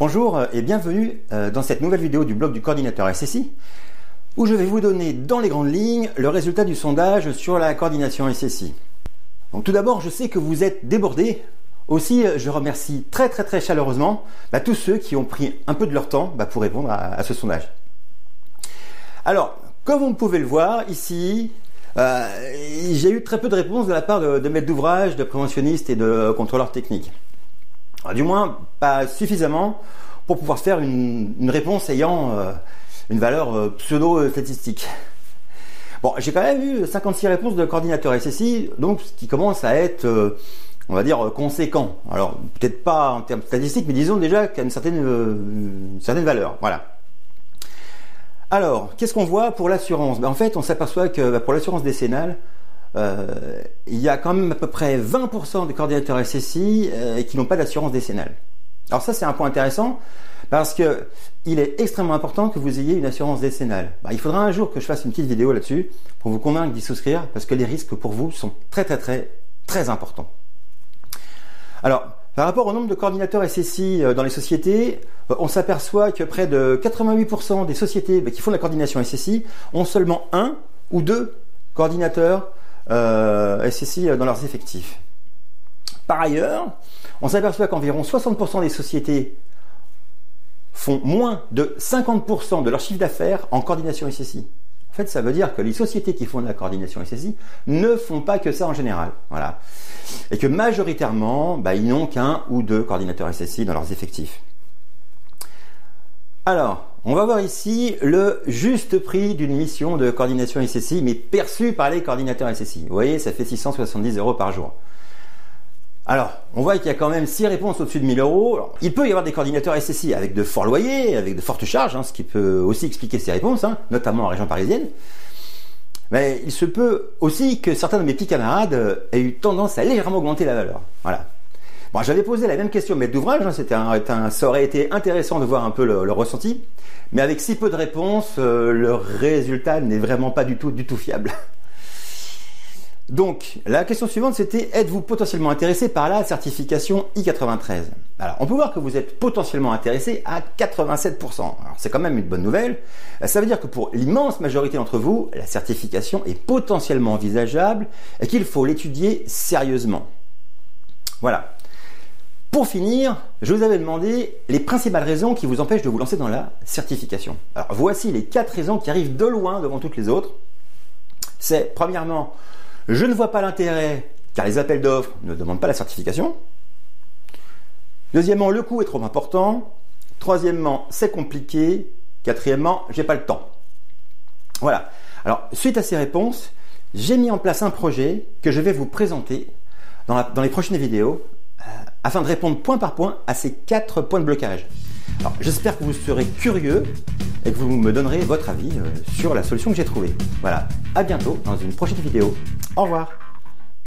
Bonjour et bienvenue euh, dans cette nouvelle vidéo du blog du coordinateur SSI où je vais vous donner dans les grandes lignes le résultat du sondage sur la coordination SSI. Donc tout d'abord, je sais que vous êtes débordés. Aussi, euh, je remercie très très très chaleureusement bah, tous ceux qui ont pris un peu de leur temps bah, pour répondre à, ce sondage. Alors, comme vous pouvez le voir ici, euh, j'ai eu très peu de réponses de la part de, de maîtres d'ouvrage, de préventionnistes et de contrôleurs techniques du moins, pas suffisamment pour pouvoir faire une, réponse ayant euh, une valeur euh, pseudo-statistique. Bon, j'ai quand même eu 56 réponses de coordinateur SSI, donc ce qui commence à être, euh, on va dire, conséquent. Alors, peut-être pas en termes statistiques, mais disons déjà qu'il y a une certaine, certaine valeur. Voilà. Alors, qu'est-ce qu'on voit pour l'assurance? Ben, En fait, on s'aperçoit que ben, pour l'assurance décennale, euh, il y a quand même à peu près 20% des coordinateurs SSI euh, qui n'ont pas d'assurance décennale. Alors ça c'est un point intéressant parce que il est extrêmement important que vous ayez une assurance décennale. Bah, il faudra un jour que je fasse une petite vidéo là-dessus pour vous convaincre d'y souscrire parce que les risques pour vous sont très très très très importants. Alors par rapport au nombre de coordinateurs SSI euh, dans les sociétés, on s'aperçoit que près de 88% des sociétés bah, qui font la coordination SSI ont seulement un ou deux coordinateurs euh, SSI dans leurs effectifs. Par ailleurs, on s'aperçoit qu'environ 60% des sociétés font moins de 50% de leur chiffre d'affaires en coordination SSI. En fait, ça veut dire que les sociétés qui font de la coordination SSI ne font pas que ça en général. Voilà. Et que majoritairement, bah, ils n'ont qu'un ou deux coordinateurs SSI dans leurs effectifs. Alors, on va voir ici le juste prix d'une mission de coordination SSI, mais perçu par les coordinateurs SSI. Vous voyez, ça fait 670 euros par jour. Alors, on voit qu'il y a quand même 6 réponses au-dessus de 1000 euros. il peut y avoir des coordinateurs SSI avec de forts loyers, avec de fortes charges, hein, ce qui peut aussi expliquer ces réponses, hein, notamment en région parisienne. Mais il se peut aussi que certains de mes petits camarades aient eu tendance à légèrement augmenter la valeur. Voilà. Bon, j'avais posé la même question maître d'ouvrage, hein, c'était ça aurait été intéressant de voir un peu le, ressenti, mais avec si peu de réponses, euh, le résultat n'est vraiment pas du tout, du tout fiable. Donc, la question suivante, c'était êtes-vous potentiellement intéressé par la certification I93 Alors, on peut voir que vous êtes potentiellement intéressé à 87%. Alors, c'est quand même une bonne nouvelle. Ça veut dire que pour l'immense majorité d'entre vous, la certification est potentiellement envisageable et qu'il faut l'étudier sérieusement. Voilà. Pour finir, je vous avais demandé les principales raisons qui vous empêchent de vous lancer dans la certification. Alors voici les quatre raisons qui arrivent de loin devant toutes les autres. C'est premièrement, je ne vois pas l'intérêt car les appels d'offres ne demandent pas la certification. Deuxièmement, le coût est trop important. Troisièmement, c'est compliqué. Quatrièmement, j'ai pas le temps. Voilà. Alors, suite à ces réponses, j'ai mis en place un projet que je vais vous présenter dans, dans les prochaines vidéos afin de répondre point par point à ces quatre points de blocage. Alors j'espère que vous serez curieux et que vous me donnerez votre avis euh, sur la solution que j'ai trouvée. Voilà, à bientôt dans une prochaine vidéo. Au revoir